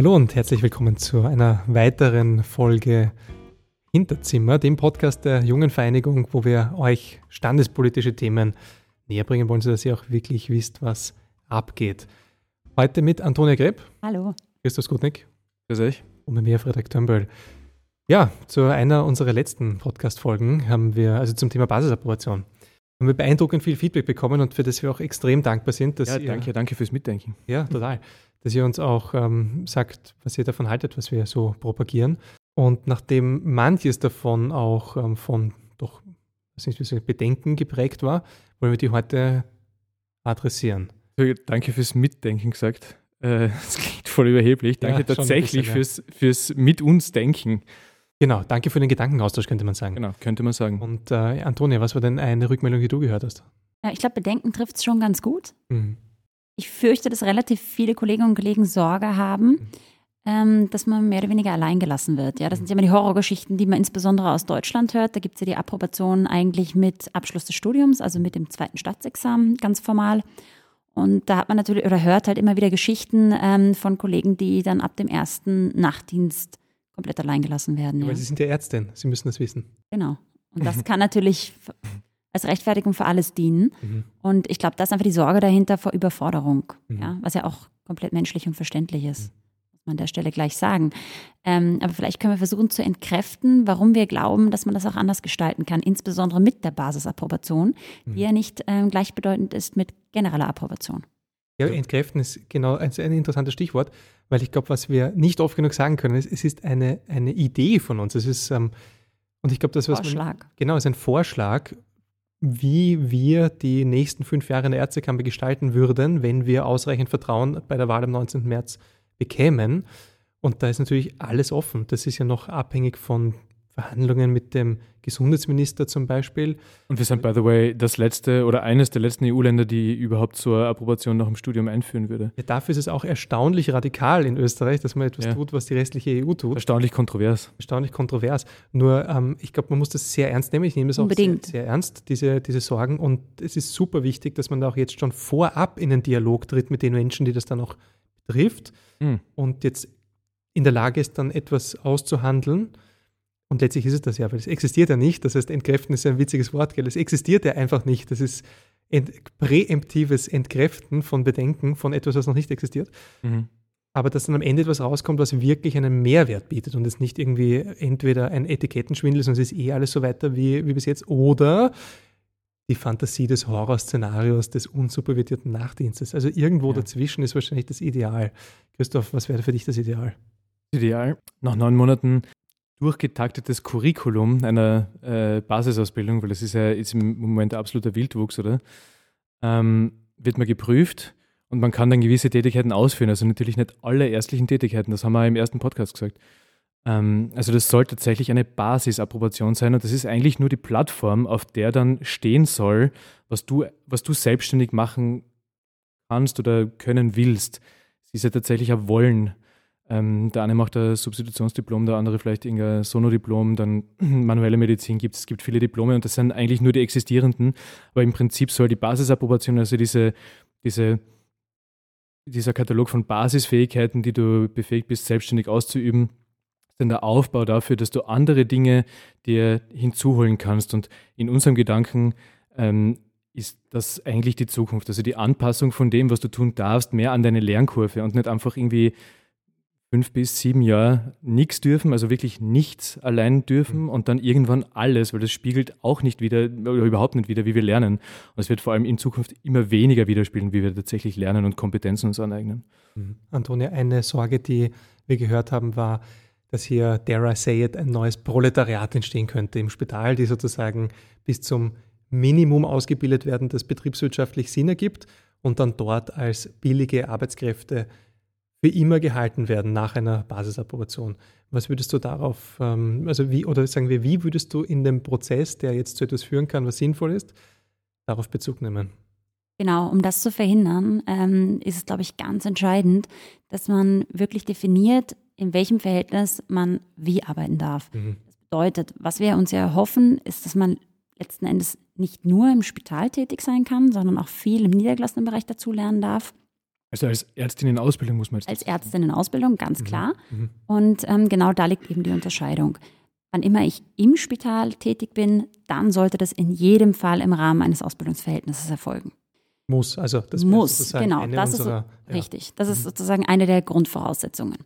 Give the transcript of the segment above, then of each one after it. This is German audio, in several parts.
Hallo und herzlich willkommen zu einer weiteren Folge Hinterzimmer, dem Podcast der Jungen Vereinigung, wo wir euch standespolitische Themen näher bringen wollen, sodass ihr auch wirklich wisst, was abgeht. Heute mit Antonia Greb. Hallo. Christus Gutnick. Grüß euch. Und mit mir, Frederik Tömbel. Ja, zu einer unserer letzten Podcast-Folgen haben wir, also zum Thema Basisapprobation, haben wir beeindruckend viel Feedback bekommen und für das wir auch extrem dankbar sind. Dass ja, ihr, danke, danke fürs Mitdenken. Ja, total. Dass ihr uns auch ähm, sagt, was ihr davon haltet, was wir so propagieren. Und nachdem manches davon auch ähm, von doch, was nicht, wie so Bedenken geprägt war, wollen wir die heute adressieren. Danke fürs Mitdenken gesagt. Äh, das klingt voll überheblich. Danke ja, tatsächlich bisschen, fürs, fürs Mit uns Denken. Genau, danke für den Gedankenaustausch, könnte man sagen. Genau, könnte man sagen. Und äh, Antonia, was war denn eine Rückmeldung, die du gehört hast? Ja, ich glaube, Bedenken trifft es schon ganz gut. Mhm. Ich fürchte, dass relativ viele Kolleginnen und Kollegen Sorge haben, mhm. ähm, dass man mehr oder weniger allein gelassen wird. Ja, das sind ja immer die Horrorgeschichten, die man insbesondere aus Deutschland hört. Da gibt es ja die Approbation eigentlich mit Abschluss des Studiums, also mit dem zweiten Staatsexamen, ganz formal. Und da hat man natürlich oder hört halt immer wieder Geschichten ähm, von Kollegen, die dann ab dem ersten Nachtdienst komplett allein gelassen werden. Ja, Weil Sie sind ja Ärztin, Sie müssen das wissen. Genau. Und das kann natürlich als Rechtfertigung für alles dienen. Mhm. Und ich glaube, das ist einfach die Sorge dahinter vor Überforderung, mhm. ja, was ja auch komplett menschlich und verständlich ist. Mhm. Muss man an der Stelle gleich sagen. Ähm, aber vielleicht können wir versuchen zu entkräften, warum wir glauben, dass man das auch anders gestalten kann, insbesondere mit der Basisapprobation, die mhm. ja nicht ähm, gleichbedeutend ist mit genereller Approbation. Ja, entkräften ist genau ein, ein interessantes Stichwort, weil ich glaube, was wir nicht oft genug sagen können, ist, es ist eine, eine Idee von uns. Es ist, ähm, und ich glaube, das was Vorschlag. Man, genau, ist ein Vorschlag, wie wir die nächsten fünf Jahre in der Ärztekammer gestalten würden, wenn wir ausreichend Vertrauen bei der Wahl am 19. März bekämen. Und da ist natürlich alles offen. Das ist ja noch abhängig von Verhandlungen mit dem Gesundheitsminister zum Beispiel. Und wir sind, by the way, das letzte oder eines der letzten EU-Länder, die überhaupt zur Approbation nach dem Studium einführen würde. Ja, dafür ist es auch erstaunlich radikal in Österreich, dass man etwas ja. tut, was die restliche EU tut. Erstaunlich kontrovers. Erstaunlich kontrovers. Nur, ähm, ich glaube, man muss das sehr ernst nehmen. Ich nehme das auch sehr, sehr, ernst, diese, diese Sorgen. Und es ist super wichtig, dass man da auch jetzt schon vorab in einen Dialog tritt mit den Menschen, die das dann auch betrifft. Mhm. Und jetzt in der Lage ist, dann etwas auszuhandeln und letztlich ist es das ja, weil es existiert ja nicht. Das heißt, entkräften ist ja ein witziges Wort, gell? Es existiert ja einfach nicht. Das ist ent präemptives Entkräften von Bedenken von etwas, was noch nicht existiert. Mhm. Aber dass dann am Ende etwas rauskommt, was wirklich einen Mehrwert bietet und es nicht irgendwie entweder ein Etikettenschwindel, sondern es ist eh alles so weiter wie, wie bis jetzt, oder die Fantasie des Horrorszenarios des unsupervisierten Nachtdienstes. Also irgendwo ja. dazwischen ist wahrscheinlich das Ideal. Christoph, was wäre für dich das Ideal? Ideal. Nach neun Monaten durchgetaktetes Curriculum einer äh, Basisausbildung, weil das ist ja jetzt im Moment absoluter Wildwuchs, oder? Ähm, wird man geprüft und man kann dann gewisse Tätigkeiten ausführen. Also natürlich nicht alle ärztlichen Tätigkeiten, das haben wir im ersten Podcast gesagt. Ähm, also das soll tatsächlich eine Basisapprobation sein und das ist eigentlich nur die Plattform, auf der dann stehen soll, was du, was du selbstständig machen kannst oder können willst. Sie ist ja tatsächlich ein Wollen ähm, der eine macht ein Substitutionsdiplom, der andere vielleicht irgendein Sonodiplom, dann manuelle Medizin gibt es. Es gibt viele Diplome und das sind eigentlich nur die existierenden. Aber im Prinzip soll die Basisapprobation, also diese, diese, dieser Katalog von Basisfähigkeiten, die du befähigt bist, selbstständig auszuüben, dann der Aufbau dafür, dass du andere Dinge dir hinzuholen kannst. Und in unserem Gedanken ähm, ist das eigentlich die Zukunft. Also die Anpassung von dem, was du tun darfst, mehr an deine Lernkurve und nicht einfach irgendwie fünf bis sieben Jahre nichts dürfen, also wirklich nichts allein dürfen mhm. und dann irgendwann alles, weil das spiegelt auch nicht wieder, oder überhaupt nicht wieder, wie wir lernen. Und es wird vor allem in Zukunft immer weniger widerspiegeln, wie wir tatsächlich lernen und Kompetenzen uns aneignen. Mhm. Antonia, eine Sorge, die wir gehört haben, war, dass hier, dare I say it, ein neues Proletariat entstehen könnte im Spital, die sozusagen bis zum Minimum ausgebildet werden, das betriebswirtschaftlich Sinn ergibt und dann dort als billige Arbeitskräfte für immer gehalten werden nach einer Basisapprobation. Was würdest du darauf, ähm, also wie, oder sagen wir, wie würdest du in dem Prozess, der jetzt zu etwas führen kann, was sinnvoll ist, darauf Bezug nehmen? Genau, um das zu verhindern, ähm, ist es, glaube ich, ganz entscheidend, dass man wirklich definiert, in welchem Verhältnis man wie arbeiten darf. Mhm. Das bedeutet, was wir uns ja erhoffen, ist, dass man letzten Endes nicht nur im Spital tätig sein kann, sondern auch viel im niedergelassenen Bereich dazu lernen darf Also als Ärztin in Ausbildung muss man jetzt Als Ärztin in Ausbildung, ganz mhm. klar. Mhm. Und ähm, genau da liegt eben die Unterscheidung. Wann immer ich im Spital tätig bin, dann sollte das in jedem Fall im Rahmen eines Ausbildungsverhältnisses erfolgen. Muss, also das muss, genau. Das unserer, ist so, ja. richtig. Das ist mhm. sozusagen eine der Grundvoraussetzungen.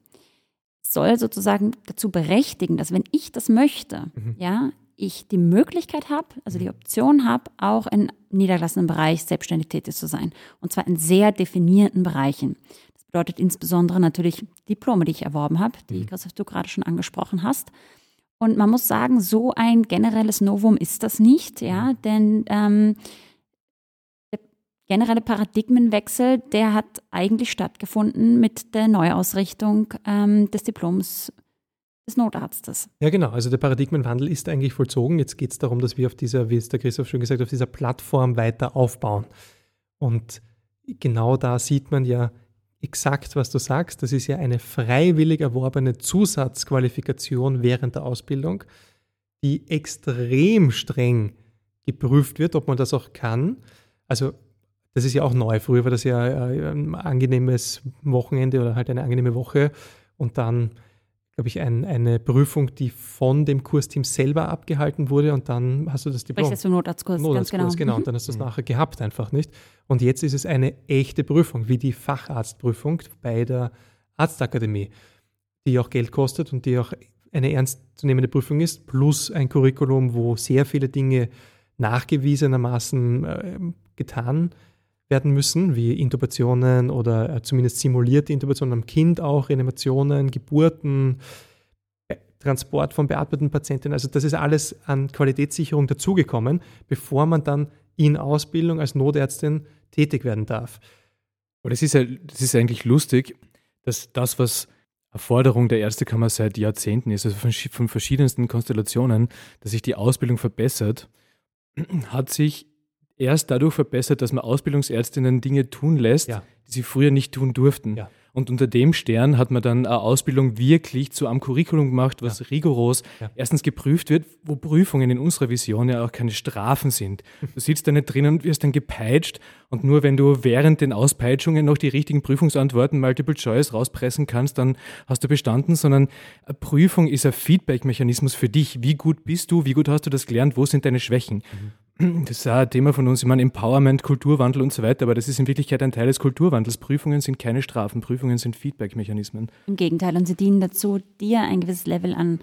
Soll sozusagen dazu berechtigen, dass wenn ich das möchte, mhm. ja, ich die Möglichkeit habe, also die mhm. Option habe, auch in niedergelassenen Bereich selbstständig tätig zu sein. Und zwar in sehr definierten Bereichen. Das bedeutet insbesondere natürlich Diplome, die ich erworben habe, die mhm. Christoph du gerade schon angesprochen hast. Und man muss sagen, so ein generelles Novum ist das nicht, ja, mhm. denn ähm, der generelle Paradigmenwechsel, der hat eigentlich stattgefunden mit der Neuausrichtung ähm, des Diploms des Notarztes. Ja, genau. Also der Paradigmenwandel ist eigentlich vollzogen. Jetzt geht es darum, dass wir auf dieser, wie es der Christoph schon gesagt hat, auf dieser Plattform weiter aufbauen. Und genau da sieht man ja exakt, was du sagst. Das ist ja eine freiwillig erworbene Zusatzqualifikation während der Ausbildung, die extrem streng geprüft wird, ob man das auch kann. Also das ist ja auch neu. Früher war das ja ein angenehmes Wochenende oder halt eine angenehme Woche und dann glaube ich, ein, eine Prüfung, die von dem Kursteam selber abgehalten wurde und dann hast du das Diplom. Sprichst du Notarztkurs, Notarztkurs ganz genau. genau. Und dann hast du es mhm. nachher gehabt einfach, nicht? Und jetzt ist es eine echte Prüfung, wie die Facharztprüfung bei der Arztakademie, die auch Geld kostet und die auch eine ernstzunehmende Prüfung ist, plus ein Curriculum, wo sehr viele Dinge nachgewiesenermaßen äh, getan werden werden müssen, wie Intubationen oder äh, zumindest simulierte Intubationen am Kind auch, Reanimationen, Geburten, Transport von beatmeten Patienten. Also das ist alles an Qualitätssicherung dazugekommen, bevor man dann in Ausbildung als Notärztin tätig werden darf. Aber das ist, ja, das ist eigentlich lustig, dass das, was Forderung der Ärztekammer seit Jahrzehnten ist, also von, von verschiedensten Konstellationen, dass sich die Ausbildung verbessert, hat sich erst dadurch verbessert, dass man Ausbildungsärztinnen Dinge tun lässt, ja. die sie früher nicht tun durften. Ja. Und unter dem Stern hat man dann eine Ausbildung wirklich zu einem Curriculum gemacht, was ja. rigoros erstens geprüft wird, wo Prüfungen in unserer Vision ja auch keine Strafen sind. Du sitzt da nicht drin und wirst dann gepeitscht und nur wenn du während den Auspeitschungen noch die richtigen Prüfungsantworten Multiple Choice rauspressen kannst, dann hast du bestanden, sondern eine Prüfung ist ein Feedback-Mechanismus für dich. Wie gut bist du? Wie gut hast du das gelernt? Wo sind deine Schwächen? Mhm. Das ist auch ein Thema von uns, ich meine Empowerment, Kulturwandel und so weiter, aber das ist in Wirklichkeit ein Teil des Kulturwandels. Prüfungen sind keine Strafen, Prüfungen sind Feedback-Mechanismen. Im Gegenteil, und sie dienen dazu, dir ein gewisses Level an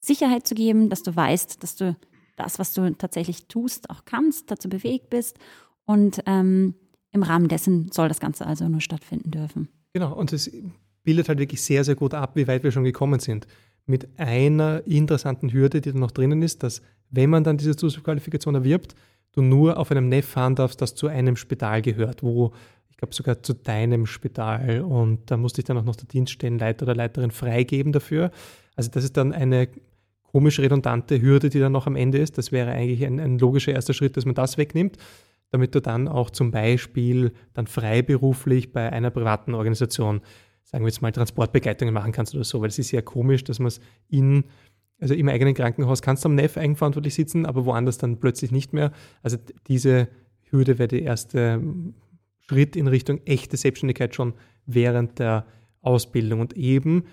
Sicherheit zu geben, dass du weißt, dass du das, was du tatsächlich tust, auch kannst, dazu bewegt bist und ähm, im Rahmen dessen soll das Ganze also nur stattfinden dürfen. Genau, und es bildet halt wirklich sehr, sehr gut ab, wie weit wir schon gekommen sind. Mit einer interessanten Hürde, die da noch drinnen ist, dass wenn man dann diese Zusatzqualifikation erwirbt, du nur auf einem NEF fahren darfst, das zu einem Spital gehört, wo ich glaube sogar zu deinem Spital und da musste ich dann auch noch der Dienststellenleiter oder Leiterin freigeben dafür. Also das ist dann eine komisch redundante Hürde, die dann noch am Ende ist. Das wäre eigentlich ein, ein logischer erster Schritt, dass man das wegnimmt, damit du dann auch zum Beispiel dann freiberuflich bei einer privaten Organisation, sagen wir jetzt mal, Transportbegleitungen machen kannst oder so, weil es ist ja komisch, dass man es in also im eigenen Krankenhaus kannst du am NEF eigenverantwortlich sitzen, aber woanders dann plötzlich nicht mehr. Also diese Hürde wäre der erste Schritt in Richtung echte Selbstständigkeit schon während der Ausbildung. Und eben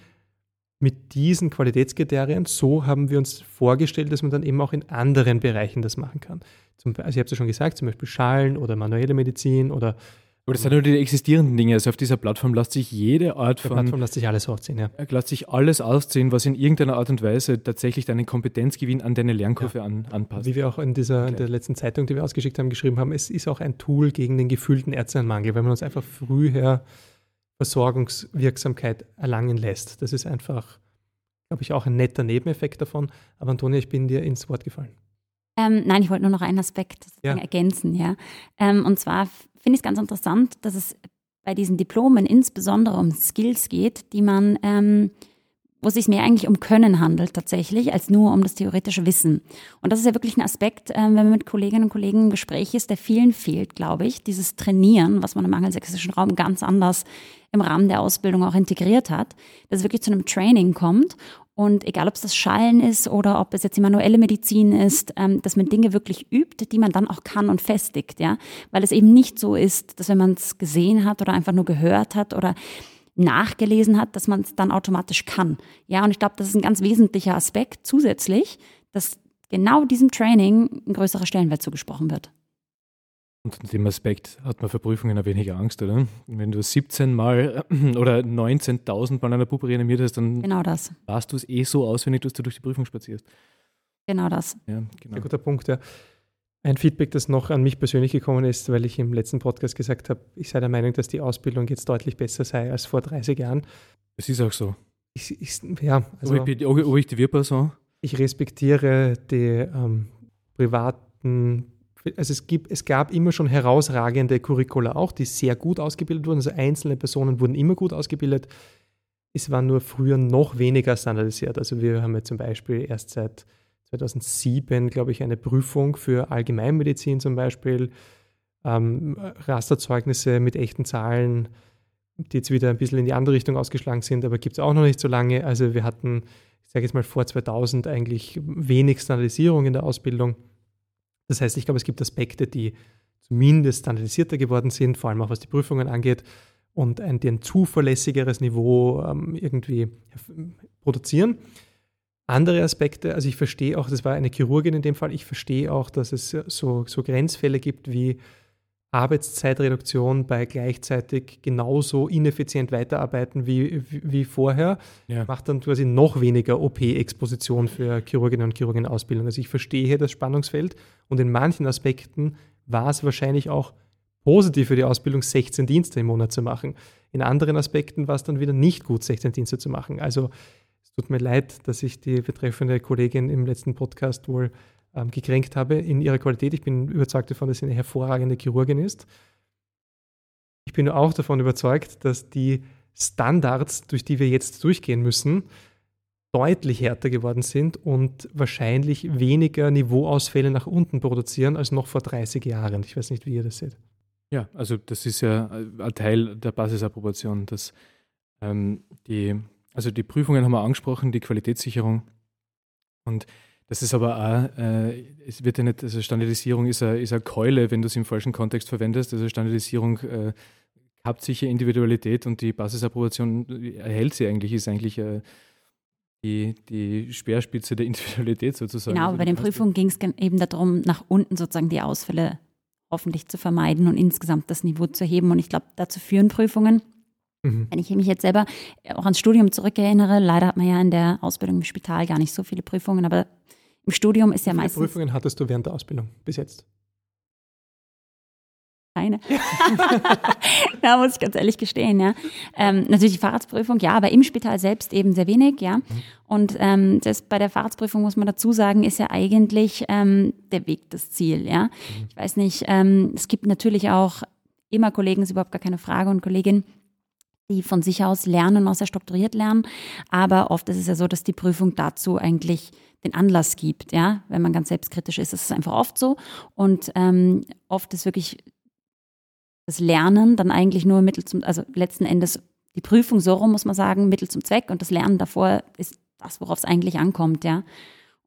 mit diesen Qualitätskriterien, so haben wir uns vorgestellt, dass man dann eben auch in anderen Bereichen das machen kann. Zum, also ich habe es ja schon gesagt, zum Beispiel Schalen oder manuelle Medizin oder aber das sind nur die existierenden Dinge. Also auf dieser Plattform lässt sich jede Art von. Auf der Plattform lässt sich alles ausziehen, ja. Lässt sich alles ausziehen, was in irgendeiner Art und Weise tatsächlich deinen Kompetenzgewinn an deine Lernkurve ja. an, anpasst. Wie wir auch in dieser okay. in der letzten Zeitung, die wir ausgeschickt haben, geschrieben haben, es ist auch ein Tool gegen den gefühlten Ärztemangel, weil man uns einfach früher Versorgungswirksamkeit erlangen lässt. Das ist einfach, glaube ich, auch ein netter Nebeneffekt davon. Aber Antonia, ich bin dir ins Wort gefallen. Ähm, nein, ich wollte nur noch einen Aspekt ja. ergänzen, ja. Ähm, und zwar finde ich es ganz interessant, dass es bei diesen Diplomen insbesondere um Skills geht, die man, ähm, wo es sich mehr eigentlich um Können handelt tatsächlich, als nur um das theoretische Wissen. Und das ist ja wirklich ein Aspekt, ähm, wenn man mit Kolleginnen und Kollegen im Gespräch ist, der vielen fehlt, glaube ich. Dieses Trainieren, was man im angelsächsischen Raum ganz anders im Rahmen der Ausbildung auch integriert hat, dass es wirklich zu einem Training kommt Und egal, ob es das Schallen ist oder ob es jetzt die manuelle Medizin ist, ähm, dass man Dinge wirklich übt, die man dann auch kann und festigt, ja. Weil es eben nicht so ist, dass wenn man es gesehen hat oder einfach nur gehört hat oder nachgelesen hat, dass man es dann automatisch kann. Ja, und ich glaube, das ist ein ganz wesentlicher Aspekt zusätzlich, dass genau diesem Training ein größerer Stellenwert zugesprochen wird. Und in dem Aspekt hat man für Prüfungen ein weniger Angst, oder? Wenn du 17 Mal oder 19.000 Mal einer Puppe reanimiert hast, dann genau das. warst du es eh so auswendig, dass du durch die Prüfung spazierst. Genau das. Ja, genau. Sehr guter Punkt, ja. Ein Feedback, das noch an mich persönlich gekommen ist, weil ich im letzten Podcast gesagt habe, ich sei der Meinung, dass die Ausbildung jetzt deutlich besser sei als vor 30 Jahren. Es ist auch so. Ich, ich, ja, also, ob ich, ob ich die Wirperson? Ich respektiere die ähm, privaten also es, gibt, es gab immer schon herausragende Curricula auch, die sehr gut ausgebildet wurden. Also einzelne Personen wurden immer gut ausgebildet. Es war nur früher noch weniger standardisiert. Also wir haben ja zum Beispiel erst seit 2007, glaube ich, eine Prüfung für Allgemeinmedizin zum Beispiel, ähm, Rasterzeugnisse mit echten Zahlen, die jetzt wieder ein bisschen in die andere Richtung ausgeschlagen sind, aber gibt es auch noch nicht so lange. Also wir hatten, ich sage jetzt mal vor 2000 eigentlich wenig Standardisierung in der Ausbildung. Das heißt, ich glaube, es gibt Aspekte, die zumindest standardisierter geworden sind, vor allem auch was die Prüfungen angeht und ein, ein zuverlässigeres Niveau ähm, irgendwie produzieren. Andere Aspekte, also ich verstehe auch, das war eine Chirurgin in dem Fall, ich verstehe auch, dass es so, so Grenzfälle gibt wie Arbeitszeitreduktion bei gleichzeitig genauso ineffizient weiterarbeiten wie, wie, wie vorher, ja. macht dann quasi noch weniger OP-Exposition für Chirurginnen und Chirurgen Ausbildung. Also ich verstehe hier das Spannungsfeld und in manchen Aspekten war es wahrscheinlich auch positiv für die Ausbildung, 16 Dienste im Monat zu machen. In anderen Aspekten war es dann wieder nicht gut, 16 Dienste zu machen. Also es tut mir leid, dass ich die betreffende Kollegin im letzten Podcast wohl ähm, gekränkt habe in ihrer Qualität. Ich bin überzeugt davon, dass sie eine hervorragende Chirurgin ist. Ich bin auch davon überzeugt, dass die Standards, durch die wir jetzt durchgehen müssen, deutlich härter geworden sind und wahrscheinlich weniger Niveauausfälle nach unten produzieren als noch vor 30 Jahren. Ich weiß nicht, wie ihr das seht. Ja, also das ist ja ein Teil der Basisapprobation, dass ähm, die, also die Prüfungen haben wir angesprochen, die Qualitätssicherung und das ist aber auch, äh, es wird ja nicht, also Standardisierung ist eine, ist eine Keule, wenn du es im falschen Kontext verwendest. Also Standardisierung äh, hat sicher Individualität und die Basisapprobation erhält sie eigentlich, ist eigentlich äh, die, die Speerspitze der Individualität sozusagen. Genau, also bei den Prüfungen ging es eben darum, nach unten sozusagen die Ausfälle hoffentlich zu vermeiden und insgesamt das Niveau zu heben. Und ich glaube, dazu führen Prüfungen. Mhm. Wenn ich mich jetzt selber auch ans Studium zurückerinnere, leider hat man ja in der Ausbildung im Spital gar nicht so viele Prüfungen, aber im Studium ist ja Wie viele meistens. Prüfungen hattest du während der Ausbildung bis jetzt? Keine. da muss ich ganz ehrlich gestehen, ja. Ähm, natürlich die Fahrradsprüfung, ja, aber im Spital selbst eben sehr wenig, ja. Mhm. Und ähm, das bei der Fahrradsprüfung muss man dazu sagen, ist ja eigentlich ähm, der Weg das Ziel, ja. Mhm. Ich weiß nicht, ähm, es gibt natürlich auch immer Kollegen, ist überhaupt gar keine Frage und Kolleginnen, die von sich aus lernen und auch sehr strukturiert lernen. Aber oft ist es ja so, dass die Prüfung dazu eigentlich den Anlass gibt, ja, wenn man ganz selbstkritisch ist. Das ist einfach oft so. Und ähm, oft ist wirklich das Lernen dann eigentlich nur Mittel zum, also letzten Endes die Prüfung so rum, muss man sagen, Mittel zum Zweck und das Lernen davor ist das, worauf es eigentlich ankommt, ja.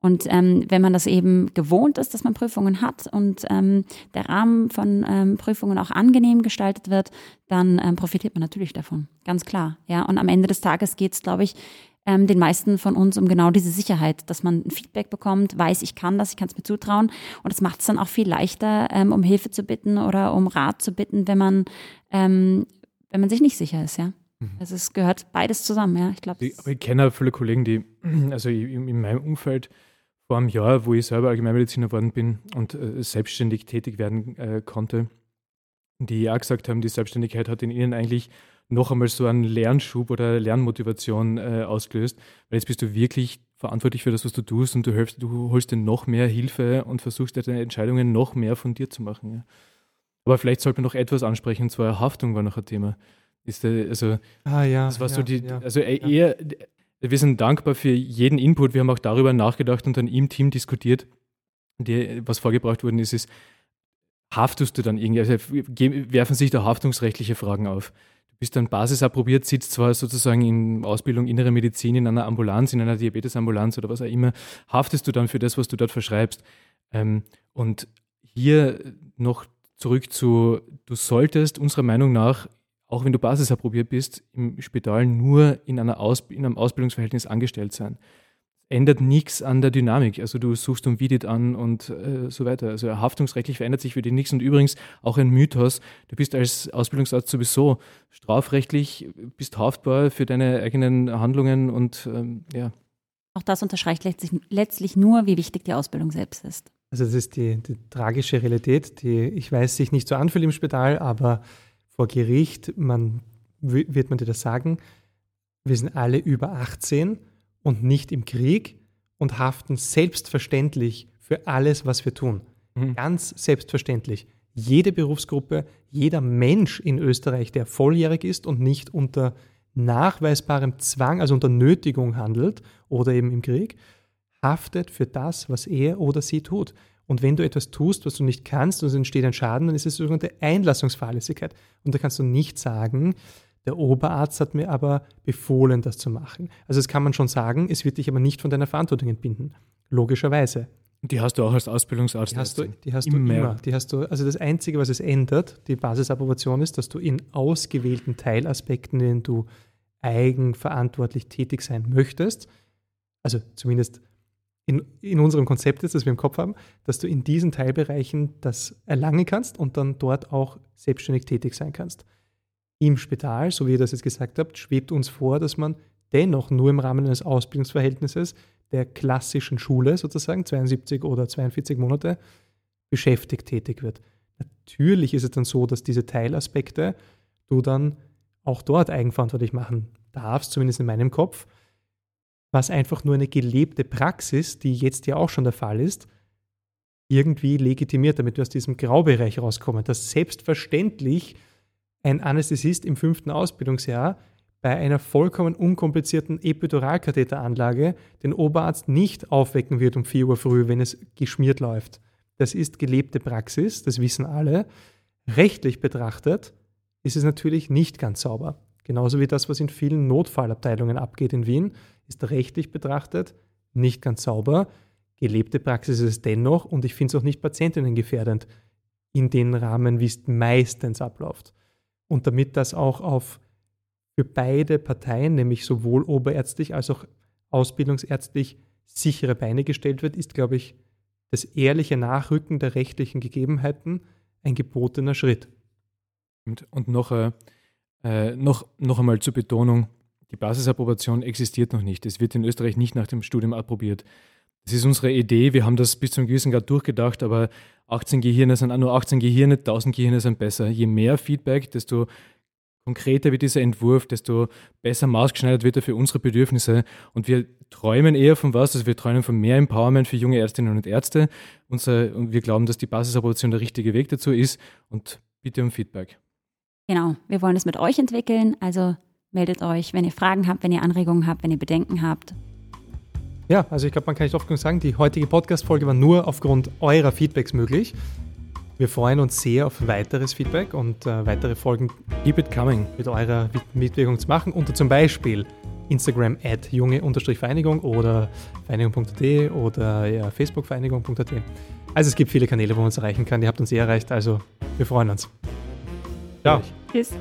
Und ähm, wenn man das eben gewohnt ist, dass man Prüfungen hat und ähm, der Rahmen von ähm, Prüfungen auch angenehm gestaltet wird, dann ähm, profitiert man natürlich davon, ganz klar. Ja, und am Ende des Tages geht es, glaube ich, ähm, den meisten von uns um genau diese Sicherheit, dass man ein Feedback bekommt, weiß, ich kann das, ich kann es mir zutrauen. Und das macht es dann auch viel leichter, ähm, um Hilfe zu bitten oder um Rat zu bitten, wenn man, ähm, wenn man sich nicht sicher ist, ja. Mhm. Also es gehört beides zusammen, ja. Ich glaube. Aber ich kenne viele Kollegen, die, also in meinem Umfeld vor einem Jahr, wo ich selber Allgemeinmediziner geworden bin und äh, selbstständig tätig werden äh, konnte, die auch gesagt haben, die Selbstständigkeit hat in ihnen eigentlich noch einmal so einen Lernschub oder Lernmotivation äh, ausgelöst, weil jetzt bist du wirklich verantwortlich für das, was du tust und du, hilfst, du holst dir noch mehr Hilfe und versuchst deine Entscheidungen noch mehr von dir zu machen. Ja. Aber vielleicht sollte man noch etwas ansprechen, und zwar Haftung war noch ein Thema. Ist der, also, ah, ja, das war ja, so die, ja, also eher, ja. Wir sind dankbar für jeden Input. Wir haben auch darüber nachgedacht und dann im Team diskutiert. Die, was vorgebracht worden ist, ist, haftest du dann irgendwie, also werfen sich da haftungsrechtliche Fragen auf bist dann basisapprobiert, sitzt zwar sozusagen in Ausbildung innere Medizin in einer Ambulanz, in einer Diabetesambulanz oder was auch immer, haftest du dann für das, was du dort verschreibst. Ähm, und hier noch zurück zu, du solltest unserer Meinung nach, auch wenn du basisapprobiert bist, im Spital nur in, einer Aus, in einem Ausbildungsverhältnis angestellt sein ändert nichts an der Dynamik. Also du suchst um Vidit an und äh, so weiter. Also haftungsrechtlich verändert sich für dich nichts. Und übrigens auch ein Mythos, du bist als Ausbildungsarzt sowieso strafrechtlich, bist haftbar für deine eigenen Handlungen und ähm, ja. Auch das unterstreicht letztlich, letztlich nur, wie wichtig die Ausbildung selbst ist. Also das ist die, die tragische Realität, die ich weiß, sich nicht so anfühlt im Spital, aber vor Gericht, man wird man dir das sagen, wir sind alle über 18 und nicht im Krieg und haften selbstverständlich für alles, was wir tun. Mhm. Ganz selbstverständlich. Jede Berufsgruppe, jeder Mensch in Österreich, der volljährig ist und nicht unter nachweisbarem Zwang, also unter Nötigung handelt oder eben im Krieg, haftet für das, was er oder sie tut. Und wenn du etwas tust, was du nicht kannst und es entsteht ein Schaden, dann ist es sogenannte Einlassungsfahrlässigkeit. Und da kannst du nicht sagen, der Oberarzt hat mir aber befohlen, das zu machen. Also das kann man schon sagen, es wird dich aber nicht von deiner Verantwortung entbinden. Logischerweise. Die hast du auch als Ausbildungsarzt. Die hast du, die hast immer. du immer. Die hast du, also das Einzige, was es ändert, die Basisapprobation ist, dass du in ausgewählten Teilaspekten, in denen du eigenverantwortlich tätig sein möchtest, also zumindest in, in unserem Konzept ist, das wir im Kopf haben, dass du in diesen Teilbereichen das erlangen kannst und dann dort auch selbstständig tätig sein kannst im Spital, so wie ihr das jetzt gesagt habt, schwebt uns vor, dass man dennoch nur im Rahmen eines Ausbildungsverhältnisses der klassischen Schule sozusagen, 72 oder 42 Monate, beschäftigt tätig wird. Natürlich ist es dann so, dass diese Teilaspekte du dann auch dort eigenverantwortlich machen darfst, zumindest in meinem Kopf, was einfach nur eine gelebte Praxis, die jetzt ja auch schon der Fall ist, irgendwie legitimiert, damit wir aus diesem Graubereich rauskommen, dass selbstverständlich ein Anästhesist im fünften Ausbildungsjahr bei einer vollkommen unkomplizierten Epiduralkatheteranlage den Oberarzt nicht aufwecken wird um 4 Uhr früh, wenn es geschmiert läuft. Das ist gelebte Praxis, das wissen alle. Rechtlich betrachtet ist es natürlich nicht ganz sauber. Genauso wie das, was in vielen Notfallabteilungen abgeht in Wien, ist rechtlich betrachtet nicht ganz sauber. Gelebte Praxis ist es dennoch und ich finde es auch nicht patientinnengefährdend in den Rahmen, wie es meistens abläuft. Und damit das auch auf für beide Parteien, nämlich sowohl oberärztlich als auch ausbildungsärztlich, sichere Beine gestellt wird, ist, glaube ich, das ehrliche Nachrücken der rechtlichen Gegebenheiten ein gebotener Schritt. Und, noch, äh, noch, noch einmal zur Betonung, die Basisapprobation existiert noch nicht. Es wird in Österreich nicht nach dem Studium approbiert. Das ist unsere Idee. Wir haben das bis zum gewissen Grad durchgedacht, aber 18 Gehirne sind nur 18 Gehirne, 1000 Gehirne sind besser. Je mehr Feedback, desto konkreter wird dieser Entwurf, desto besser maßgeschneidert wird er für unsere Bedürfnisse. Und wir träumen eher von was, also wir träumen von mehr Empowerment für junge Ärztinnen und Ärzte. Unser, und wir glauben, dass die Basisapprobation der richtige Weg dazu ist. Und bitte um Feedback. Genau, wir wollen es mit euch entwickeln. Also meldet euch, wenn ihr Fragen habt, wenn ihr Anregungen habt, wenn ihr Bedenken habt. Ja, also ich glaube, man kann nicht oft genug sagen, die heutige Podcast-Folge war nur aufgrund eurer Feedbacks möglich. Wir freuen uns sehr auf weiteres Feedback und äh, weitere Folgen Keep It Coming mit eurer Mitwirkung zu machen. Unter zum Beispiel Instagram at junge-vereinigung oder vereinigung.at oder ja, Facebook-vereinigung.at. Also es gibt viele Kanäle, wo man uns erreichen kann. Ihr habt uns sehr erreicht, also wir freuen uns. Ciao. Tschüss.